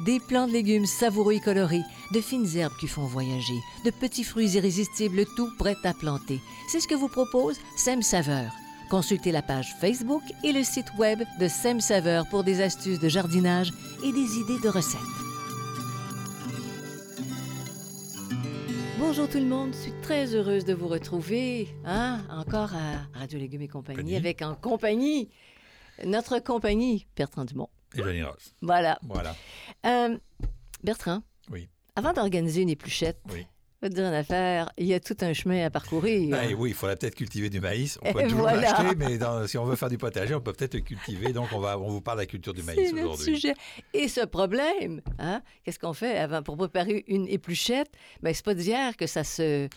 Des plants de légumes savoureux et colorés, de fines herbes qui font voyager, de petits fruits irrésistibles, tout prêt à planter. C'est ce que vous propose Sem Saveur. Consultez la page Facebook et le site web de Sem Saveur pour des astuces de jardinage et des idées de recettes. Bonjour tout le monde, je suis très heureuse de vous retrouver, hein, encore à Radio Légumes et compagnie, Compagnie. avec en compagnie notre compagnie, Bertrand Dumont. Et Johnny Ross. Voilà. Voilà. Euh, Bertrand, Oui. avant d'organiser une épluchette, Oui. je vais te dire une affaire, il y a tout un chemin à parcourir. Ben oui, il faudrait peut-être cultiver du maïs. On peut Et toujours voilà. l'acheter, mais dans- si on veut faire du potager, on peut peut-être le cultiver. Donc, on, va, on vous parle de la culture du maïs C'est aujourd'hui. sujet. Et ce problème, hein, qu'est-ce qu'on fait avant pour préparer une épluchette? Ben, c'est pas d'hier que ça se.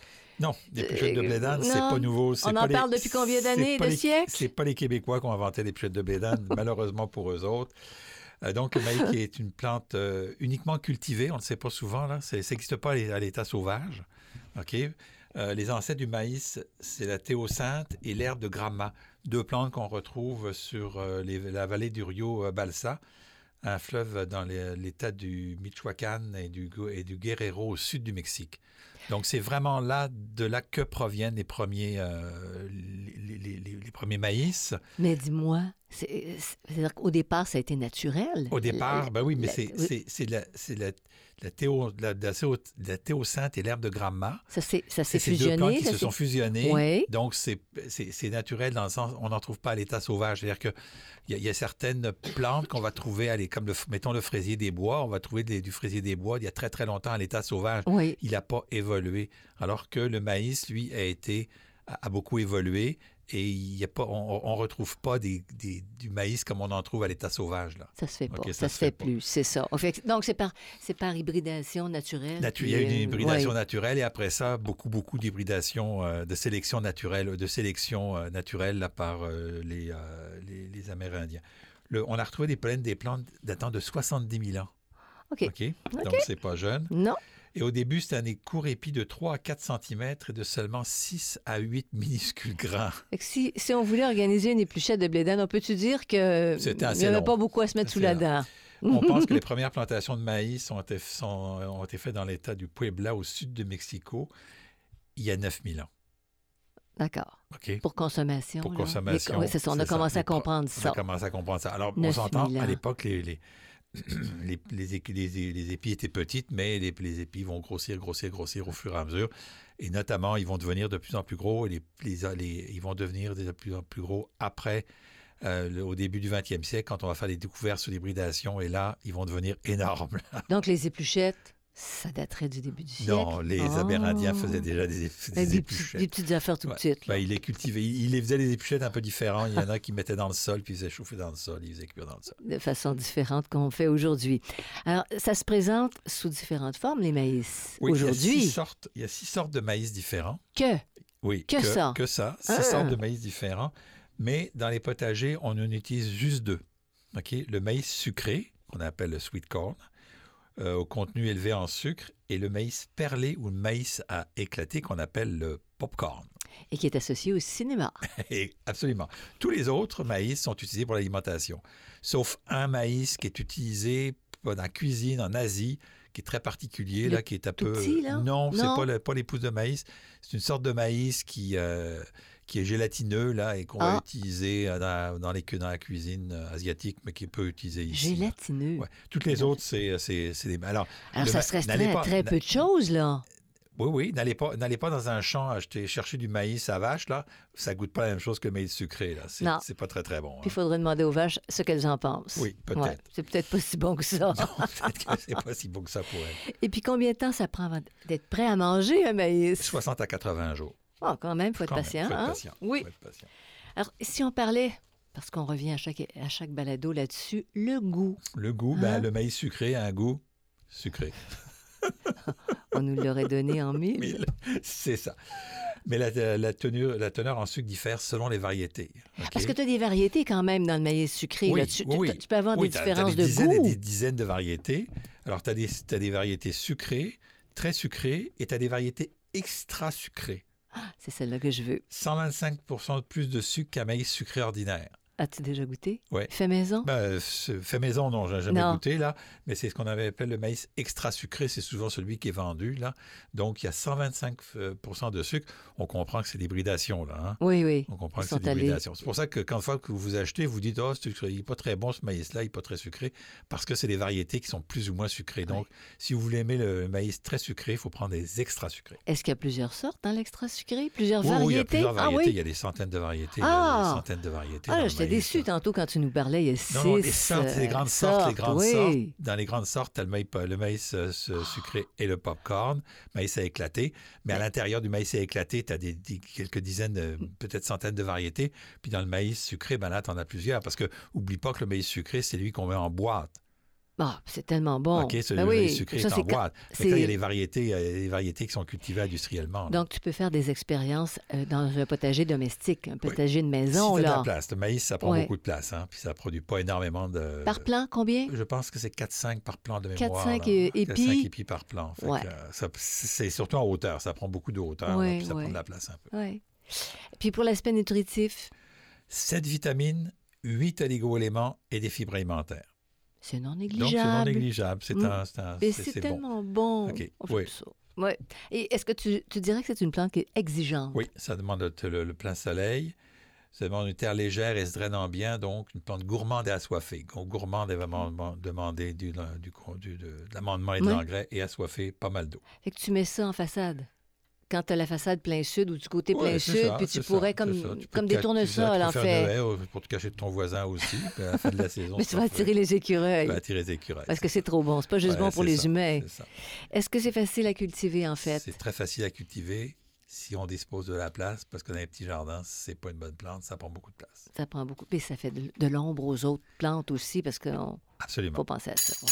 Non, les pluchettes de blé c'est pas nouveau. On en les- parle depuis combien d'années, de les- siècles? C'est pas les Québécois qui ont inventé les pluchettes de blé d'Inde, malheureusement pour eux autres. Euh, donc, le maïs est une plante euh, uniquement cultivée, on ne le sait pas souvent, là, ça n'existe pas à l'é- à l'état sauvage. OK? Euh, les ancêtres du maïs, c'est la théocinthe et l'herbe de gramma, deux plantes qu'on retrouve sur les- la vallée du Rio Balsa, un fleuve dans l'état du Michoacán et du, et du Guerrero au sud du Mexique. Donc, c'est vraiment là, de là que proviennent les premiers, euh, les, les- les- les premiers maïs. Mais dis-moi, c'est- c'est-à-dire qu'au départ, ça a été naturel. Au départ, La- ben oui, mais c'est oui. la, c'est la, la, théo, la, la, la et l'herbe de gramma. Ça s'est ça s'est C'est ces deux plantes fusionné. qui ça se sont fusionnées. Oui. Donc, c'est naturel dans le sens on n'en trouve pas à l'état sauvage. C'est-à-dire qu'il y, y a certaines plantes qu'on va trouver, allez, comme le, mettons le fraisier des bois, on va trouver des- du fraisier des bois il y a très, très longtemps à l'état sauvage. Oui. Il n'a pas évolué. Alors que le maïs, lui, a été a, a beaucoup évolué et y a pas, on ne retrouve pas des, des- du maïs comme on en trouve à l'état sauvage. Là. Ça se fait pas. OK, ça, se fait, plus, c'est ça. Fait, donc, c'est par, c'est par hybridation naturelle. Natu- il y a une euh, hybridation ouais. naturelle et après ça, beaucoup, beaucoup d'hybridation, euh, de sélection naturelle, de sélection euh, naturelle là, par euh, les, les, les Amérindiens. Le- on a retrouvé des pollens des plantes datant de 70 000 ans. OK. Donc, c'est pas jeune. Non. Et au début, c'était des courts épis de 3 à 4 cm et de seulement 6 à 8 minuscules grains. Si, si on voulait organiser une épluchette de blé d'Inde, on peut-tu dire que C'était il n'y avait pas beaucoup à se mettre sous la dent? On pense que les premières plantations de maïs ont été, sont- ont été faites dans l'état du Puebla, au sud de Mexico, il y a 9000 ans. D'accord. Pour consommation. Pour là. consommation. Oui, c'est ça, on a ça. commencé à comprendre On a ça. commencé à comprendre ça. Alors, on 9000 s'entend, à l'époque, les, les, les, les les- épis étaient petites, mais les, épis vont grossir, grossir, grossir au fur et à mesure. Et notamment, ils vont devenir de plus en plus gros et ils vont devenir de plus en plus gros après, euh, au début du 20e siècle, quand on va faire des découvertes sur l'hybridation. Et là, ils vont devenir énormes. Donc, les épluchettes, ça daterait du début du siècle. non, les Ah. Amérindiens faisaient déjà des, des des, épluchettes. des petites affaires tout Ouais. petites. Ben, il les cultivait. Il, il les faisait des épluchettes un peu différents. Il y en a qui mettaient dans le sol, puis ils faisaient chauffer dans le sol, ils faisaient cuire dans le sol. de façon différente qu'on fait aujourd'hui. Alors, ça se présente sous différentes formes, les maïs. Oui, Il y, a six aujourd'hui, sortes, il y a six sortes de maïs différents. que? Oui, Que ça? Que ça. Six Ah. sortes de maïs différents. Mais dans les potagers, on en utilise juste deux. OK? Le maïs sucré, qu'on appelle le sweet corn, euh, au contenu élevé en sucre, et le maïs perlé ou le maïs à éclater, qu'on appelle le popcorn. et qui est associé au cinéma. Et absolument. Tous les autres maïs sont utilisés pour l'alimentation, sauf un maïs qui est utilisé dans la cuisine en Asie, qui est très particulier, Le là, qui est un peu... petit, là? Non, c'est Non? pas, le- pas les pousses de maïs. C'est une sorte de maïs qui, euh, qui est gélatineux, là, et qu'on va Ah. utiliser euh, dans, dans les, dans la cuisine euh, asiatique, mais qui peut utiliser ici. Gélatineux. Ouais. Toutes les autres, c'est c'est des... Alors, Alors, le ça ma- se reste n'allez très, pas- très peu de choses, là. Oui, oui. N'allez pas, n'allez pas dans un champ acheter, chercher du maïs à vache, là. Ça goûte pas la même chose que le maïs sucré, là. C'est, Non. c'est pas très, très bon. Puis il hein. faudrait demander aux vaches ce qu'elles en pensent. Oui, peut-être. Ouais, c'est peut-être pas si bon que ça. Peut-être que c'est pas si bon que ça pour elle. Et puis combien de temps ça prend d'être prêt à manger un maïs? 60 à 80 jours. Oh, quand même, il faut être Quand même, patient. faut être hein? patient, Oui. faut être patient. Alors, si on parlait, parce qu'on revient à chaque, à chaque balado là-dessus, le goût. Le goût, ben, Hein? le maïs sucré a un goût sucré. On nous l'aurait donné en mille. Mille. C'est ça. Mais la, la tenue- la teneur en sucre diffère selon les variétés. Parce que tu as des variétés quand même dans le maïs sucré. Oui, là. Tu, oui, tu- peux avoir Oui, des différences t'as des de dizaines et goût. des dizaines de variétés. Alors, tu as, des variétés sucrées, très sucrées, et tu as des variétés extra sucrées. C'est celle-là que je veux. 125% de plus de sucre qu'un maïs sucré ordinaire. As-tu déjà goûté? Ouais. Fait maison? Ben, fait maison, non, j'ai jamais Non. goûté, là. Mais c'est ce qu'on avait appelé le maïs extra sucré. C'est souvent celui qui est vendu, là. Donc, il y a 125% euh, de sucre. On comprend que c'est l'hybridation, là. hein. Oui, oui. On comprend Ils que c'est allés- l'hybridation. C'est pour ça que quand fois que vous achetez, vous dites, oh, il n'est pas très bon ce maïs-là, il n'est pas très sucré, parce que c'est des variétés qui sont plus ou moins sucrées. Donc, si vous voulez aimer le maïs très sucré, il faut prendre des extra sucrés. Est-ce qu'il y a plusieurs sortes dans l'extra sucré? Plusieurs Oui, oui, il y a variétés? plusieurs Ah variétés. Il oui? y a des centaines de variétés. Il Ah! des centaines de variétés. Ah, là. tantôt quand tu nous parlais. Il y a six Non, non, les sortes, c'est les euh, grandes sortes, les grandes oui. sortes. Dans les grandes sortes, tu as le maïs, le maïs euh, sucré et le popcorn, maïs à éclater. Mais à l'intérieur du maïs à éclater, tu as des, des- quelques dizaines, peut-être centaines de variétés. Puis dans le maïs sucré, ben là, tu en as plusieurs. Parce que oublie pas que le maïs sucré, c'est lui qu'on met en boîte. Ah, c'est tellement bon. OK, celui Ben oui, sucré ça, est en c'est boîte. Là, il y a c'est- les variétés, euh, les variétés qui sont cultivées industriellement. là. Donc, tu peux faire des expériences euh, dans un potager domestique, un potager de maison, si t'as de là. la place, le maïs, ça prend Ouais. beaucoup de place. Hein, puis ça produit pas énormément de... Par plan, combien? Je pense que c'est 4-5 par plan de 4-5 mémoire. là. épis. 4-5 épis par plan. Ouais. euh, c'est surtout en hauteur. Ça prend beaucoup de hauteur. Ouais, là, puis ça prend de la place un peu. Oui. Puis pour l'aspect nutritif, 7 vitamines, 8 oligo-éléments et des fibres alimentaires. C'est non Donc, c'est non négligeable. négligeable. C'est Mm. un, c'est un- Mais c'est- bon. tellement bon. OK, On fait oui. ça. Ouais. Et est-ce que tu, tu dirais que c'est une plante qui est exigeante? Oui, ça demande le, le- le plein soleil. Ça demande une terre légère et se drainant bien, donc une plante gourmande et assoiffée. Gourmande, va man- demander du, du, du- de, de l'amendement et de Oui. l'engrais, et assoiffée, pas mal d'eau. Fait que tu mets ça en façade? Quand tu as la façade plein sud ou du côté plein Ouais, sud, ça, puis tu ça, pourrais comme, ça. Tu peux comme des tournesols, en fait. euh, pour te cacher de ton voisin aussi. Puis à la fin de la saison, Mais tu vas attirer les écureuils. tu vas attirer les écureuils. Parce que c'est trop bon. C'est pas juste Ouais, bon pour les humains. Est-ce que c'est facile à cultiver, en fait? C'est très facile à cultiver si on dispose de la place, parce que dans les petits jardins, c'est pas une bonne plante, ça prend beaucoup de place. Ça prend beaucoup. Puis ça fait de, de l'ombre aux autres plantes aussi, parce qu'il Absolument. faut penser à ça. ouais.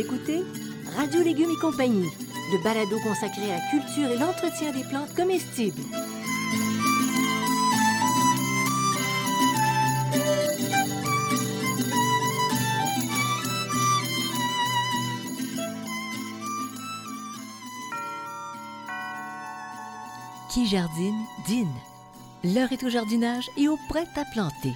Écoutez Radio Légumes et compagnie, le balado consacré à la culture et l'entretien des plantes comestibles. Qui jardine, dîne. L'heure est au jardinage et au prêt à planter.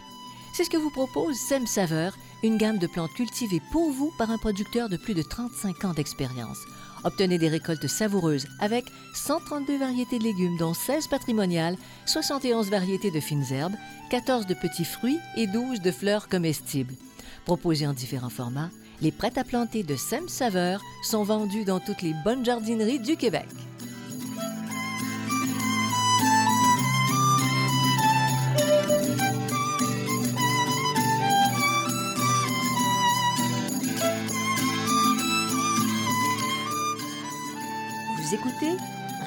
C'est ce que vous propose Sem Saveur, une gamme de plantes cultivées pour vous par un producteur de plus de 35 ans d'expérience. Obtenez des récoltes savoureuses avec 132 variétés de légumes, dont 16 patrimoniales, 71 variétés de fines herbes, 14 de petits fruits et 12 de fleurs comestibles. Proposés en différents formats, les prêts à planter de Sem Saveur sont vendus dans toutes les bonnes jardineries du Québec.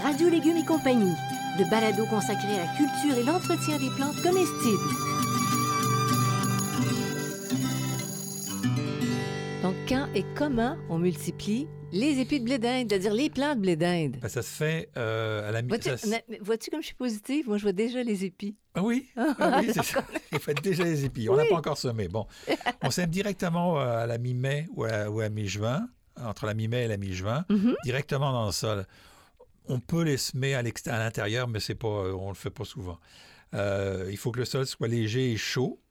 Radio Légumes et compagnie, le balado consacré à la culture et l'entretien des plantes comestibles. Donc, quand et comment on multiplie les épis de blé d'Inde, c'est-à-dire les plants de blé d'Inde? Ben, ça se fait euh, à la mi- Vois-tu ça comme je suis positive? Moi, je vois déjà les épis. Ah oui, ah oui c'est ça. Il fait déjà les épis. On n'a Oui. pas encore semé. Bon, on sème directement euh, à la mi-mai ou à, ou à mi-juin, entre la mi-mai et la mi-juin, Mhm. directement dans le sol. On peut les semer à l'intérieur, mais c'est pas, euh, on le fait pas souvent. Euh, il faut que le sol soit léger et chaud.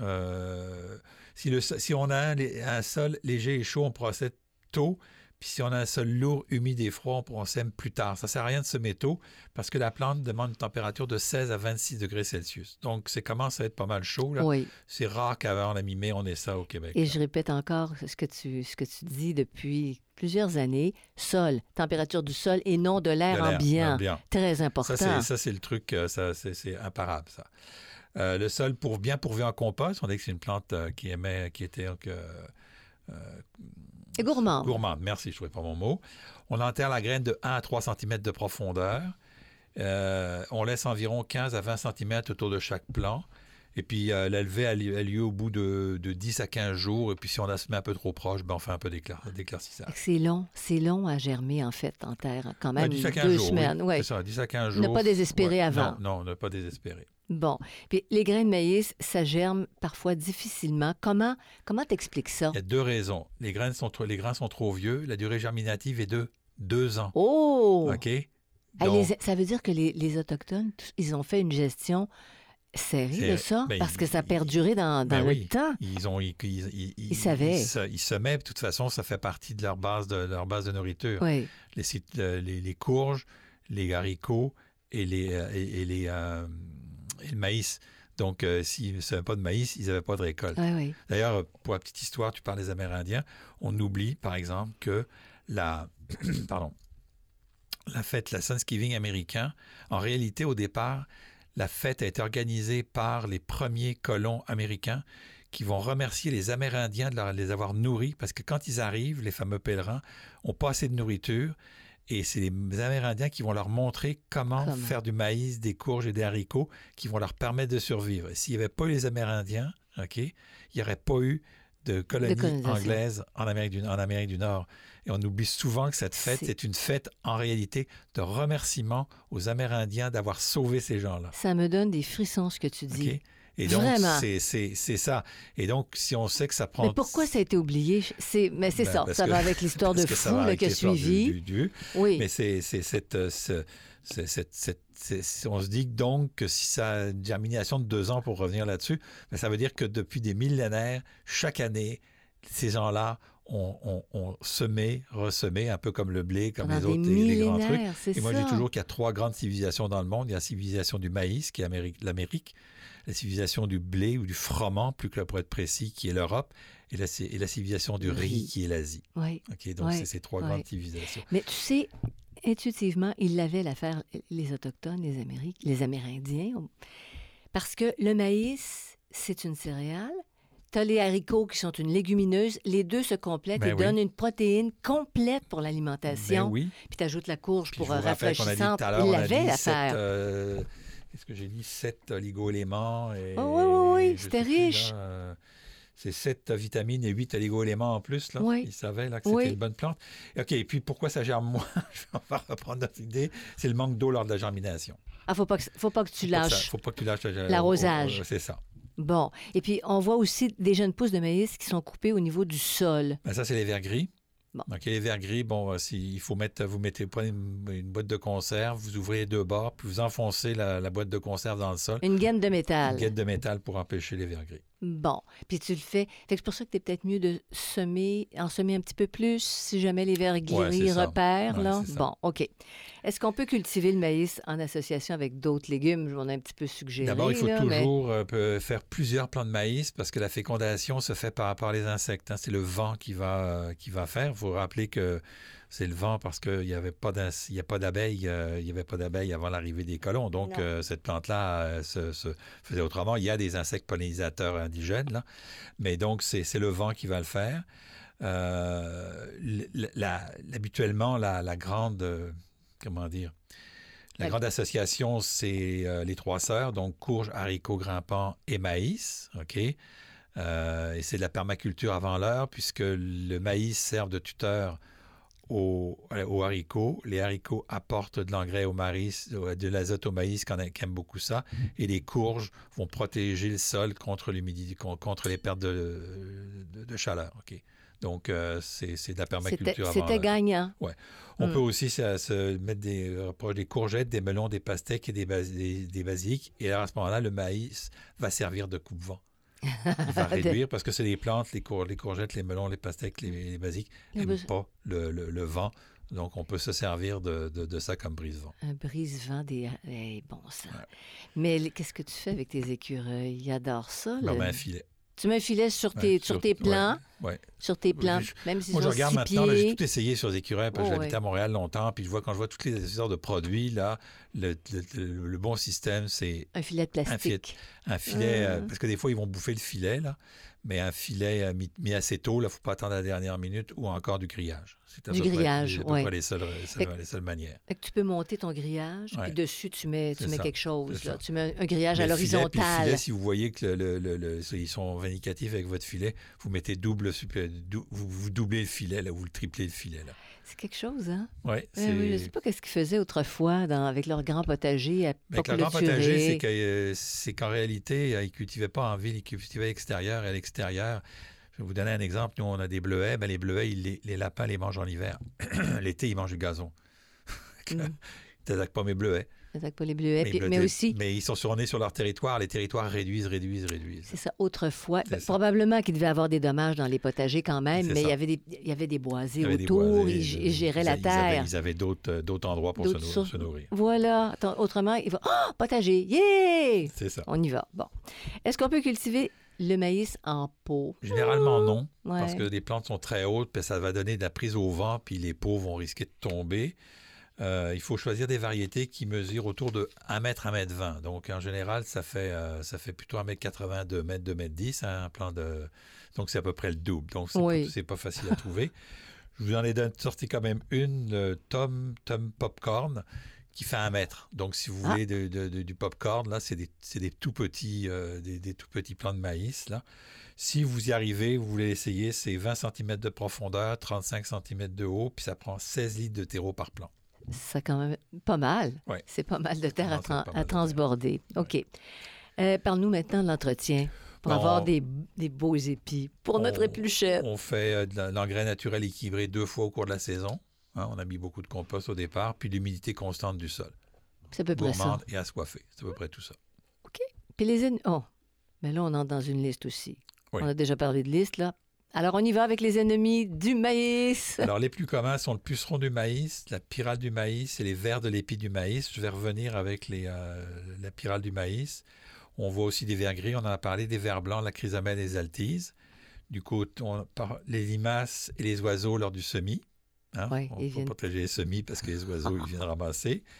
Euh, si on a un, un sol léger et chaud, on procède tôt, Puis si on a un sol lourd, humide et froid, on, sème plus tard. Ça ne sert à rien de semer tôt parce que la plante demande une température de 16 à 26 degrés Celsius. Donc, ça commence à être pas mal chaud. Là. Oui. C'est rare qu'avant la mi-mai, on ait ça au Québec. Et je répète encore ce que tu, ce que tu dis depuis plusieurs années. Sol, température du sol et non de l'air ambiant. ambiant. Très important. Ça, c'est le truc, euh, ça, c'est imparable, ça. Euh, le sol pour bien pourvu en compost. On dit que c'est une plante euh, qui émet, qui était et gourmande. Gourmande, merci, je ne trouvais pas mon mot. On enterre la graine de 1 à 3 cm de profondeur. Euh, on laisse environ 15 à 20 cm autour de chaque plant. Et puis, euh, l'élevée a, lieu au bout de, 10 à 15 jours. Et puis, si on la se met un peu trop proche, ben, on fait un peu d'éclaircissage. C'est long. C'est long à germer, en fait, en terre. Quand même, 10 à 15 deux semaines. C'est ça, 10 à 15 jours. Ne pas désespérer avant. Non, non, ne pas désespérer. Bon. Puis les grains de maïs, ça germe parfois difficilement. Comment comment t'expliques ça? Il y a deux raisons. Les grains sont trop, les grains sont trop vieux. La durée germinative est de deux ans. Oh! OK? ça veut dire que les, Autochtones, ils ont fait une gestion serrée de ça? Ben, parce que ça a perduré dans, dans ben le temps. Ils, ont, ils, ils, savaient. Ils, semaient, de toute façon, ça fait partie de leur base de, leur base de nourriture. Oui. Les, les, courges, les haricots et les, euh, et, les, euh, et le maïs. Donc, euh, s'ils ne savaient pas de maïs, ils n'avaient pas de récolte. D'ailleurs, pour la petite histoire, tu parles des Amérindiens, on oublie, par exemple, que la, pardon, la fête, la Thanksgiving américain, en réalité, au départ, la fête a été organisée par les premiers colons américains qui vont remercier les Amérindiens de les avoir nourris, parce que quand ils arrivent, les fameux pèlerins, n'ont pas assez de nourriture, et c'est les Amérindiens qui vont leur montrer comment, faire du maïs, des courges et des haricots qui vont leur permettre de survivre. S'il n'y avait pas eu les Amérindiens, OK, il n'y aurait pas eu de colonies anglaises en Amérique, du, en Amérique du Nord. Et on oublie souvent que cette fête est... une fête en réalité de remerciement aux Amérindiens d'avoir sauvé ces gens-là. Ça me donne des frissons ce que tu dis. Et donc, c'est ça. Et donc, si on sait que ça prend... Mais pourquoi ça a été oublié? Mais c'est ben, ça, ça va avec l'histoire de fou qui a suivi. Oui. Mais c'est cette, euh, on se dit donc que si ça a une germination de deux ans pour revenir là-dessus, ça veut dire que depuis des millénaires, chaque année, ces gens-là ont, semé, ressemé, un peu comme le blé, comme les autres, les, grands trucs. Et moi, dis toujours qu'il y a trois grandes civilisations dans le monde. Il y a la civilisation du maïs, qui est l'Amérique la civilisation du blé ou du froment, plus que pour être précis, qui est l'Europe, et la, et la civilisation du riz, qui est l'Asie. Oui. donc, c'est ces trois grandes civilisations. Mais tu sais, intuitivement, ils l'avaient l'affaire, les Autochtones, les, Amériques, les Amérindiens, parce que le maïs, c'est une céréale. Tu as les haricots qui sont une légumineuse. Les deux se complètent ben et donnent une protéine complète pour l'alimentation. Ben oui. Puis tu ajoutes la courge pour rafraîchissante. Ils l'avaient l'affaire. Euh, Qu'est-ce que j'ai dit? Sept oligo-éléments. Et, oh, oui, oui, oui, c'était riche. Euh, c'est sept vitamines et huit oligo-éléments en plus. Là. Oui. Ils savaient là, que c'était une bonne plante. OK, et puis pourquoi ça germe moins? Je vais reprendre notre idée. C'est le manque d'eau lors de la germination. Ah, faut pas que, faut pas que tu lâches. faut pas que tu lâches l'arrosage. C'est ça. Bon. Et puis, on voit aussi des jeunes pousses de maïs qui sont coupées au niveau du sol. Ben, ça, c'est les vers gris. Donc, les verres gris, bon, euh, il faut mettre, vous mettez, prenez une, boîte de conserve, vous ouvrez les deux bords, puis vous enfoncez la, boîte de conserve dans le sol. Une gaine de métal. Une gaine de métal pour empêcher les verres gris. Bon, puis tu le fais. c'est pour ça que tu es peut-être mieux de semer, en semer un petit peu plus si jamais les gris repèrent. là. Bon, OK. Est-ce qu'on peut cultiver le maïs en association avec d'autres légumes? Je m'en ai un petit peu suggéré. D'abord, il faut toujours euh, faire plusieurs plants de maïs parce que la fécondation se fait par, par les insectes. Hein. C'est le vent qui va, euh, qui va faire. Il faut rappeler que c'est le vent parce qu'il n'y avait pas d'abeilles, euh, il y avait pas d'abeilles avant l'arrivée des colons. Donc, cette plante-là se, faisait autrement. Il y a des insectes pollinisateurs indigènes, là. mais donc, c'est le vent qui va le faire. habituellement, la grande comment dire, la grande association, c'est euh, les trois sœurs, donc courge, haricots grimpants et maïs. OK? Euh, et c'est de la permaculture avant l'heure, puisque le maïs sert de tuteur aux, haricots. Les haricots apportent de l'engrais au maïs, de l'azote au maïs, qui aime beaucoup ça. Et les courges vont protéger le sol contre l'humidité, contre les pertes de, de chaleur. OK? Donc, euh, c'est de la permaculture. C'était gagnant. Ouais. On hmm. peut aussi se, mettre des, des courgettes, des melons, des pastèques et des, des, basiliques. Et à ce moment-là, le maïs va servir de coupe-vent. Il va réduire parce que c'est les plantes, les, cour- les courgettes, les melons, les pastèques, les, les basiques n'aiment pas le, le- le vent. Donc, on peut se servir de, de- de ça comme brise-vent. Un brise-vent des. Hey, bon. Ouais. Mais qu'est-ce que tu fais avec tes écureuils? Ils adorent ça. Leur le- un filet. Tu mets un filet sur Ouais, tes, sur tes plants, Ouais, ouais. sur tes plants, Je- même s'ils Moi, je regarde maintenant, j'ai tout essayé sur les écureuils, parce que Oh, j'habitais à Montréal longtemps, puis je vois quand je vois toutes les sortes de produits, là, le, le- le- le bon système, c'est Un filet de Un filet. plastique. un filet, euh, parce que des fois, ils vont bouffer le filet, là, mais un filet mis, assez tôt, il ne faut pas attendre la dernière minute, ou encore du grillage. C'est à Du peu près- grillage, c'est à peu ouais. près les seules, que- les seules manières. Fait que tu peux monter ton grillage, Ouais. puis dessus, tu mets, tu C'est mets ça, quelque chose. là. Tu mets un grillage à Mais l'horizontale. filet, si vous voyez que le- le- le- le- ils sont vindicatifs avec votre filet, vous mettez double, vous, vous doublez le filet, là, vous le triplez le filet. Là. C'est quelque chose, hein? Ouais, Eh oui, je ne sais pas qu'est-ce qu'ils faisaient autrefois dans- avec leur grand potager à pas avec le grand potager, c'est que, euh, c'est qu'en réalité, euh, ils ne cultivaient pas en ville, ils cultivaient à l'extérieur. Et à l'extérieur, je vais vous donner un exemple. Nous, on a des bleuets. Ben, les bleuets, ils- les, les lapins les mangent en hiver. L'été, ils mangent du gazon. Mm. Ils n'attaquent pas mes bleuets. Attaque pas les bleuets. Mais, puis- ils mais bleuets- aussi, mais ils sont suronnés sur leur territoire. Les territoires réduisent, réduisent, réduisent. c'est ça, autrefois. Ben, ça. probablement qu'il devait avoir des dommages dans les potagers quand même, mais il y, avait des, il y avait des boisés avait des autour, boisés, ils, ils géraient la ils avaient- terre. Ils avaient d'autres euh, d'autres endroits pour se, nourrir. Voilà. Autrement, il va. Ah, potager! Yeah! C'est ça. On y va. Bon. Est-ce qu'on peut cultiver le maïs en pot? Généralement, non. Ouais. Parce que les plantes sont très hautes, puis ça va donner de la prise au vent, puis les pots vont risquer de tomber. Euh, il faut choisir des variétés qui mesurent autour de 1 mètre, 1 mètre 20. Donc, en général, ça fait, euh, ça fait plutôt 1 mètre 80, 2 mètres, 2 mètres 10, hein, un plan de... Donc, c'est à peu près le double. Donc, c'est Oui. pas, pas facile à trouver. Je vous en ai sorti quand même une, le Tom, Tom Popcorn, qui fait 1 mètre. Donc, si vous Ah. voulez de- de- de- du popcorn, là, c'est des, c'est des tout petits, euh, des, des tout petits plants de maïs, là. Si vous y arrivez, vous voulez essayer, c'est 20 cm de profondeur, 35 cm de haut, puis ça prend 16 litres de terreau par plant. C'est quand même pas mal. Ouais. C'est pas mal de terre à, de transborder. OK. Euh, Parle-nous maintenant de l'entretien pour avoir des, des beaux épis pour notre épluchette. On fait euh, de l'engrais naturel équilibré deux fois au cours de la saison. Hein, on a mis beaucoup de compost au départ, puis l'humidité constante du sol. C'est à peu près ça. Et assoiffée. C'est à peu près tout ça. Puis les. Oh, mais là, on entre dans une liste aussi. Oui. On a déjà parlé de liste, là. Alors, on y va avec les ennemis du maïs. Alors, les plus communs sont le puceron du maïs, la pyrale du maïs et les vers de l'épi du maïs. Je vais revenir avec les, euh, la pyrale du maïs. On voit aussi des vers gris, on en a parlé, des vers blancs, la chrysamelle et les altises. Du coup, on, par- les limaces et les oiseaux lors du semis. Hein? Ouais, on faut viennent- protéger les semis parce que les oiseaux, ils viennent ramasser.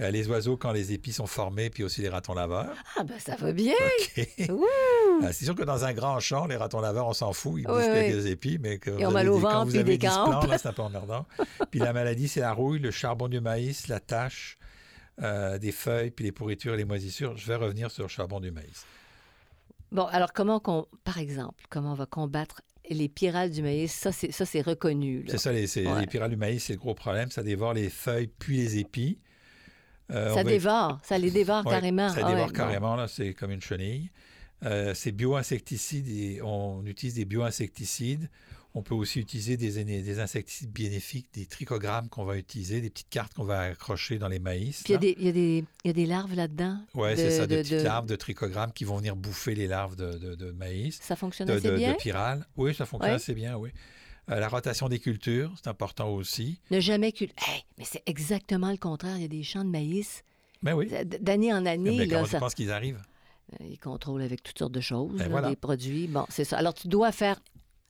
Euh, les oiseaux quand les épis sont formés, puis aussi les ratons laveurs. Ah, ben ça va bien. OK. Wouh! Euh, C'est sûr que dans un grand champ, les ratons laveurs, on s'en fout, ils bouffent oui. quelques épis, mais que vous avez des- quand vous puis avez ils 10 plants, décampent. là, c'est un peu emmerdant. puis la maladie, c'est la rouille, le charbon du maïs, la tache, euh, des feuilles, puis les pourritures et les moisissures. Je vais revenir sur le charbon du maïs. Bon, alors, comment qu'on. Par exemple, comment on va combattre les pyrales du maïs? Ça, c'est, ça, c'est reconnu. là. C'est ça, les, c'est- Ouais. les pyrales du maïs, c'est le gros problème. Ça dévore les feuilles puis les épis. Euh, on Ça va- dévore. Ça les dévore Ouais, carrément. Ça Ah dévore carrément, là, c'est comme une chenille. Euh, c'est bio-insecticides, on utilise des bio-insecticides. On peut aussi utiliser des, des insecticides bénéfiques, des trichogrammes qu'on va utiliser, des petites cartes qu'on va accrocher dans les maïs. Puis il y, a des- y y a larves là-dedans. De- c'est ça, de- des petites de- larves de trichogrammes qui vont venir bouffer les larves de, de- de maïs, Ça fonctionne assez bien. de pyrales. Oui, ça fonctionne Ouais. assez bien, oui. Euh, la rotation des cultures, c'est important aussi. Ne jamais cul... Hey, mais c'est exactement le contraire. Il y a des champs de maïs. Mais oui. D- D'année en année, Mais là, ça... tu penses qu'ils arrivent? Euh, Ils contrôlent avec toutes sortes de choses, Ben là, voilà. des produits. Bon, c'est ça. Alors, tu dois faire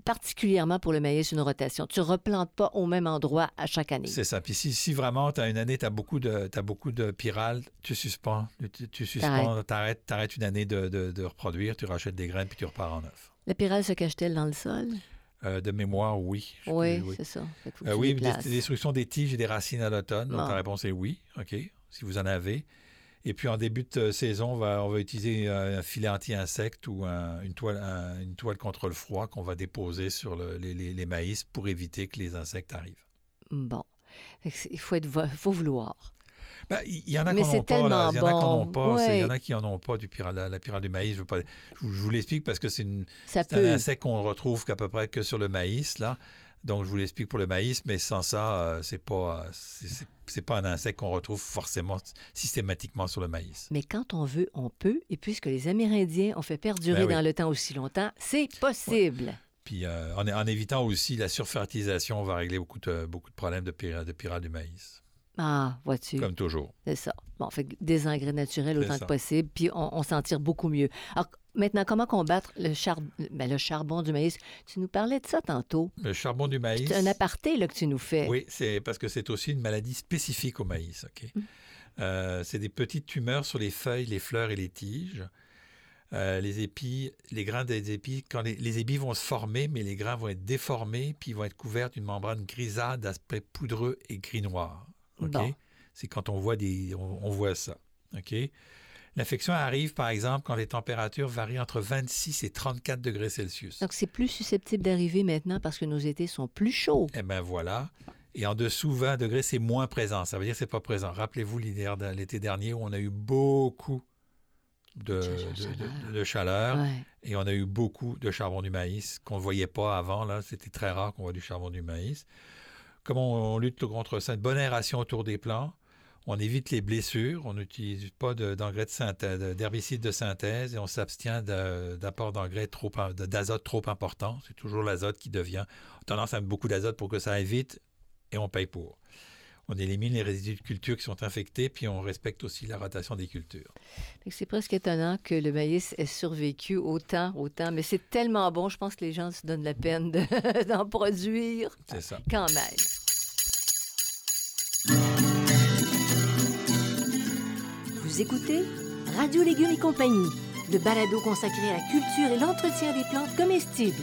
particulièrement pour le maïs une rotation. Tu replantes pas au même endroit à chaque année. C'est ça. Puis si, si vraiment, tu as une année, tu as beaucoup de, beaucoup de pyrales, tu suspends. Tu, tu suspends, t'arrêtes, t'arrêtes une année de, de- de reproduire, tu rachètes des graines, puis tu repars en neuf. La pyrale se cache-t-elle dans le sol? Euh, de mémoire, oui. Oui, oui. c'est ça. Euh, oui, les des- tiges et des racines à l'automne. Donc la réponse est oui, OK, si vous en avez. Et puis en début de saison, on va, on va utiliser euh, un filet anti-insecte ou un- une, toile, un- une toile contre le froid qu'on va déposer sur le- les, maïs pour éviter que les insectes arrivent. Bon. Il faut, être... vo- faut vouloir. Ben, Il y en a qui n'en ont pas. Il y en a qui n'en ont pas. Il y en a qui en ont pas du la, la pyrale du maïs. Je, veux pas- je vous, vous l'explique parce que c'est un insecte qu'on retrouve qu'à peu près que sur le maïs. Là. Donc, je vous l'explique pour le maïs, mais sans ça, euh, c'est pas, euh, c'est- pas un insecte qu'on retrouve forcément systématiquement sur le maïs. Mais quand on veut, on peut. Et puisque les Amérindiens ont fait perdurer Ben oui. dans le temps aussi longtemps, c'est possible. Puis, euh, en, en évitant aussi la surfertilisation, on va régler beaucoup de, beaucoup de problèmes de, pira- de pirate du maïs, Ah, vois-tu, comme toujours. c'est ça. Bon, fait des engrais naturels autant ça. que possible, puis on, on s'en tire beaucoup mieux. Alors, maintenant, comment combattre le, char... ben, le charbon du maïs? Tu nous parlais de ça tantôt. Le charbon du maïs. C'est un aparté là, que tu nous fais. Oui, c'est parce que c'est aussi une maladie spécifique au maïs. ok? Mm. Euh, c'est des petites tumeurs sur les feuilles, les fleurs et les tiges. Euh, les épis, les grains des épis, quand les, les épis vont se former, mais les grains vont être déformés, puis ils vont être couverts d'une membrane grisâtre d'aspect poudreux et gris-noir. Ok? Bon. C'est quand on voit, des, on, on voit ça. ok? L'infection arrive, par exemple, quand les températures varient entre 26 et 34 degrés Celsius. Donc, c'est plus susceptible d'arriver maintenant parce que nos étés sont plus chauds. Eh bien voilà. Et en dessous 20 degrés, c'est moins présent. Ça veut dire que c'est pas présent. Rappelez-vous l'été dernier où on a eu beaucoup de, chaleur. de- de chaleur Ouais. et on a eu beaucoup de charbon du maïs qu'on ne voyait pas avant. Là, C'était très rare qu'on voit du charbon du maïs. Comment on, lutte contre ça? Une bonne aération autour des plants. On évite les blessures. On n'utilise pas de- d'engrais de synthèse, d'herbicides de synthèse et on s'abstient d'apport d'engrais trop, d'azote trop important. C'est toujours l'azote qui devient. On a tendance à mettre beaucoup d'azote pour que ça aille vite et on paye pour. On élimine les résidus de culture qui sont infectés, puis on respecte aussi la rotation des cultures. C'est presque étonnant que le maïs ait survécu autant, autant, mais c'est tellement bon, je pense que les gens se donnent la peine de- d'en produire C'est ça. quand même. Vous écoutez Radio Légumes et compagnie, le balado consacré à la culture et l'entretien des plantes comestibles.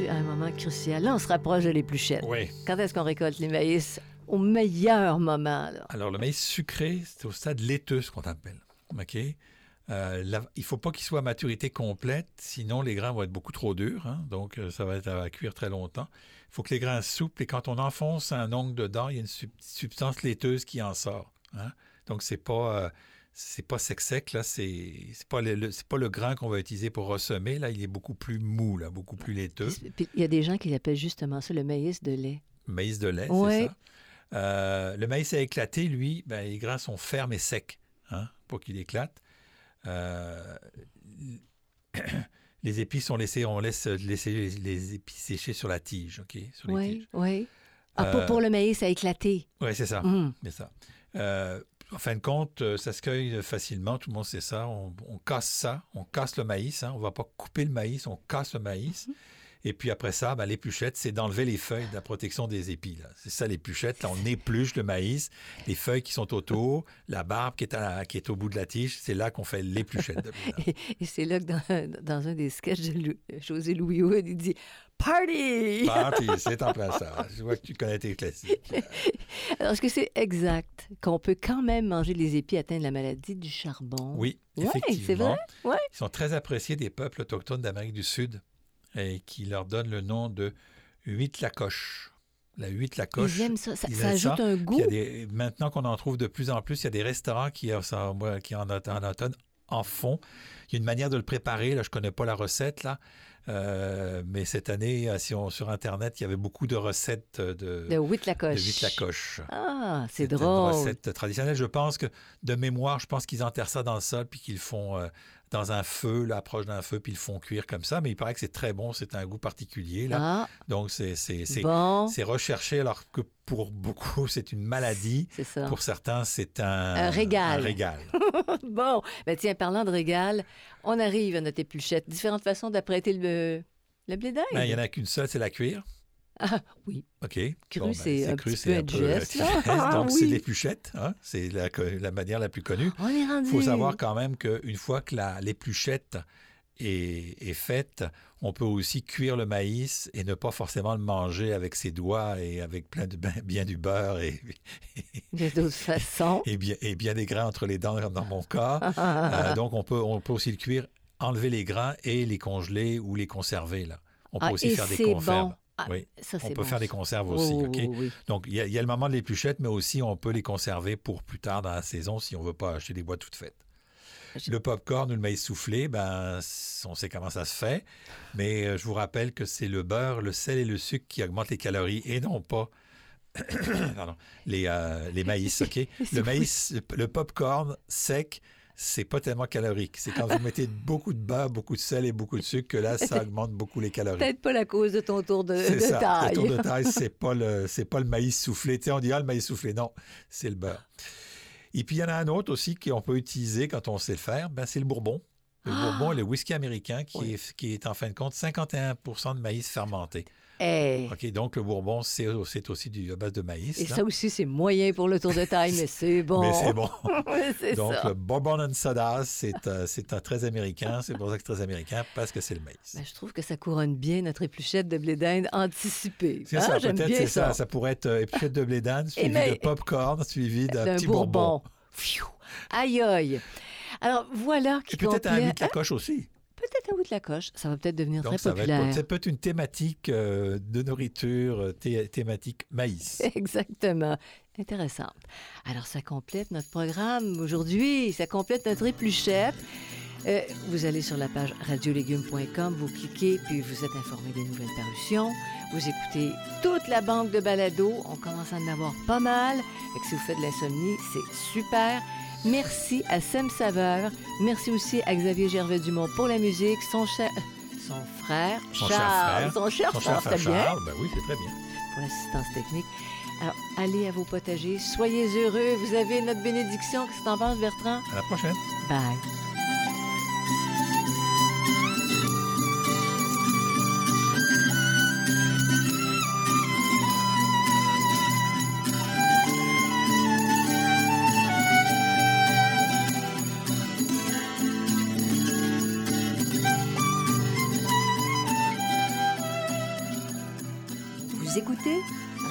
Rendu à un moment crucial. Là, on se rapproche de l'épluchette. Oui. Quand est-ce qu'on récolte les maïs? Au meilleur moment, là? Alors, le maïs sucré, c'est au stade laiteux, ce qu'on appelle. OK? Euh, la- il ne faut pas qu'il soit à maturité complète, sinon les grains vont être beaucoup trop durs. hein? donc, euh, ça va être à cuire très longtemps. Il faut que les grains souples et quand on enfonce un ongle dedans, il y a une sub- substance laiteuse qui en sort. hein? Donc, c'est pas. euh, c'est pas sec sec, là, c'est c'est pas le, le- c'est pas le grain qu'on va utiliser pour ressemer, là, il est beaucoup plus mou, là, beaucoup plus laiteux. Il y a des gens qui appellent justement ça le maïs de lait. Maïs de lait, Ouais. c'est ça. Euh, le maïs à éclater, lui, ben, les grains sont fermes et secs hein, pour qu'il éclate. Euh, les épis sont laissés, on laisse laisser les, les épis sécher sur la tige, OK? Sur les Oui, tiges. oui. Ah, pour, Euh, pour le maïs à éclater. Oui, c'est ça. C'est ça. Euh, en fin de compte, euh, ça se cueille facilement, tout le monde sait ça. On, casse ça, on casse le maïs. Hein. On ne va pas couper le maïs, on casse le maïs. Et puis après ça, ben, l'épluchette, c'est d'enlever les feuilles de la protection des épis. C'est ça l'épluchette. Là, on épluche le maïs, les feuilles qui sont autour, la barbe qui est, à la- qui est au bout de la tige. C'est là qu'on fait l'épluchette. Et, et c'est là que dans, dans un des sketchs de José Louis Wood, il dit Party! Party, c'est en plein ça. Je vois que tu connais tes classiques. Alors, est-ce que c'est exact qu'on peut quand même manger les épis atteints de la maladie du charbon? Oui, effectivement. c'est vrai, ouais. Ils sont très appréciés des peuples autochtones d'Amérique du Sud et qui leur donnent le nom de huit lacoche. La huit lacoche. Ils aiment ça. Ça, ils ça aiment ça. ajoute un goût. des- maintenant qu'on en trouve de plus en plus, il y a des restaurants qui, euh, qui en, en automne en font. Il y a une manière de le préparer, là, je ne connais pas la recette, là, Euh, mais cette année, euh, si on, sur Internet, il y avait beaucoup de recettes de, De huit de huit la coche. Ah, c'est drôle. Une recette traditionnelle. Je pense que, de mémoire, je pense qu'ils enterrent ça dans le sol puis qu'ils font euh, dans un feu, là, proche d'un feu, puis ils le font cuire comme ça. Mais il paraît que c'est très bon, c'est un goût particulier. Là. Ah, Donc, c'est bon, recherché, alors que pour beaucoup, c'est une maladie. ça. Pour certains, c'est un, Un régal. un régal. Bon, ben tiens, parlant de régal, on arrive à notre épluchette. Différentes façons d'apprêter le, le blé d'Inde. Ben, il n'y en a qu'une seule, c'est la cuire. Ah, oui. OK. Cru, c'est un petit peu indigeste. Ah, Donc, c'est l'épluchette. Hein? C'est la, la manière la plus connue. On est rendu. Il faut savoir quand même qu'une fois que l'épluchette est, est faite, on peut aussi cuire le maïs et ne pas forcément le manger avec ses doigts et avec plein de, ben- bien du beurre et, a d'autres façons. et bien, et bien des grains entre les dents, dans mon cas. Euh, donc, on peut, on peut aussi le cuire, enlever les grains et les congeler ou les conserver. Là. On peut Ah, aussi faire des conserves. bon. Ah, Oui. Ça, On peut bon, faire des conserves aussi. oui, oui. Donc, il y, a, il y a le moment de l'épluchette, mais aussi on peut les conserver pour plus tard dans la saison si on ne veut pas acheter des boîtes toutes faites. Le popcorn ou le maïs soufflé, ben, on sait comment ça se fait, mais euh, je vous rappelle que c'est le beurre, le sel et le sucre qui augmentent les calories et non pas pardon, les, euh, les maïs. OK? Le maïs, le popcorn sec, c'est pas tellement calorique. C'est quand vous mettez beaucoup de beurre, beaucoup de sel et beaucoup de sucre que là, ça augmente beaucoup les calories. Peut-être pas la cause de ton tour de, C'est de ça. taille. Le tour de taille, c'est pas le, c'est pas le maïs soufflé. Tu sais, on dit ah, le maïs soufflé. Non, c'est le beurre. Et puis il y en a un autre aussi qu'on peut utiliser quand on sait le faire. Ben, c'est le bourbon. Le Ah! bourbon, le whisky américain, qui, Oui. est, qui est en fin de compte 51 de maïs fermenté. Eh, OK, donc le bourbon, c'est, aussi du, à base de maïs. Et là. ça aussi, c'est moyen pour le tour de taille, mais c'est bon. Mais c'est bon. Donc, ça. le bourbon and soda, c'est, euh, c'est un très américain. C'est pour ça que c'est très américain, parce que c'est le maïs. Ben, je trouve que ça couronne bien notre épluchette de blé d'Inde anticipée. C'est Hein, ça, J'aime peut-être c'est ça. ça. Ça pourrait être euh, épluchette de blé d'Inde, suivi mais- de popcorn, suivi d'un petit bourbon. bourbon. Aïe, aïe. Alors, voilà qui Et peut-être un complète- huit la coche aussi. Huit la coche. Ça va peut-être devenir Donc, très ça va populaire. être, ça peut être une thématique euh, de nourriture, euh, thé- thématique maïs. Exactement. Intéressante. Alors, ça complète notre programme aujourd'hui. Ça complète notre épluchette. Euh, vous allez sur la page radiolégumes.com, vous cliquez, puis vous êtes informé des nouvelles parutions. Vous écoutez toute la banque de balados. On commence à en avoir pas mal. Que si vous faites de l'insomnie, c'est super. Merci à Sam Saveur. Merci aussi à Xavier Gervais-Dumont pour la musique. Son, cher- son frère, Son cher Charles. frère. Son cher Son frère, bien Charles, ben oui, c'est très bien. pour l'assistance technique. Alors, allez à vos potagers, soyez heureux. Vous avez notre bénédiction. Qu'est-ce que t'en penses, Bertrand? À la prochaine. Bye.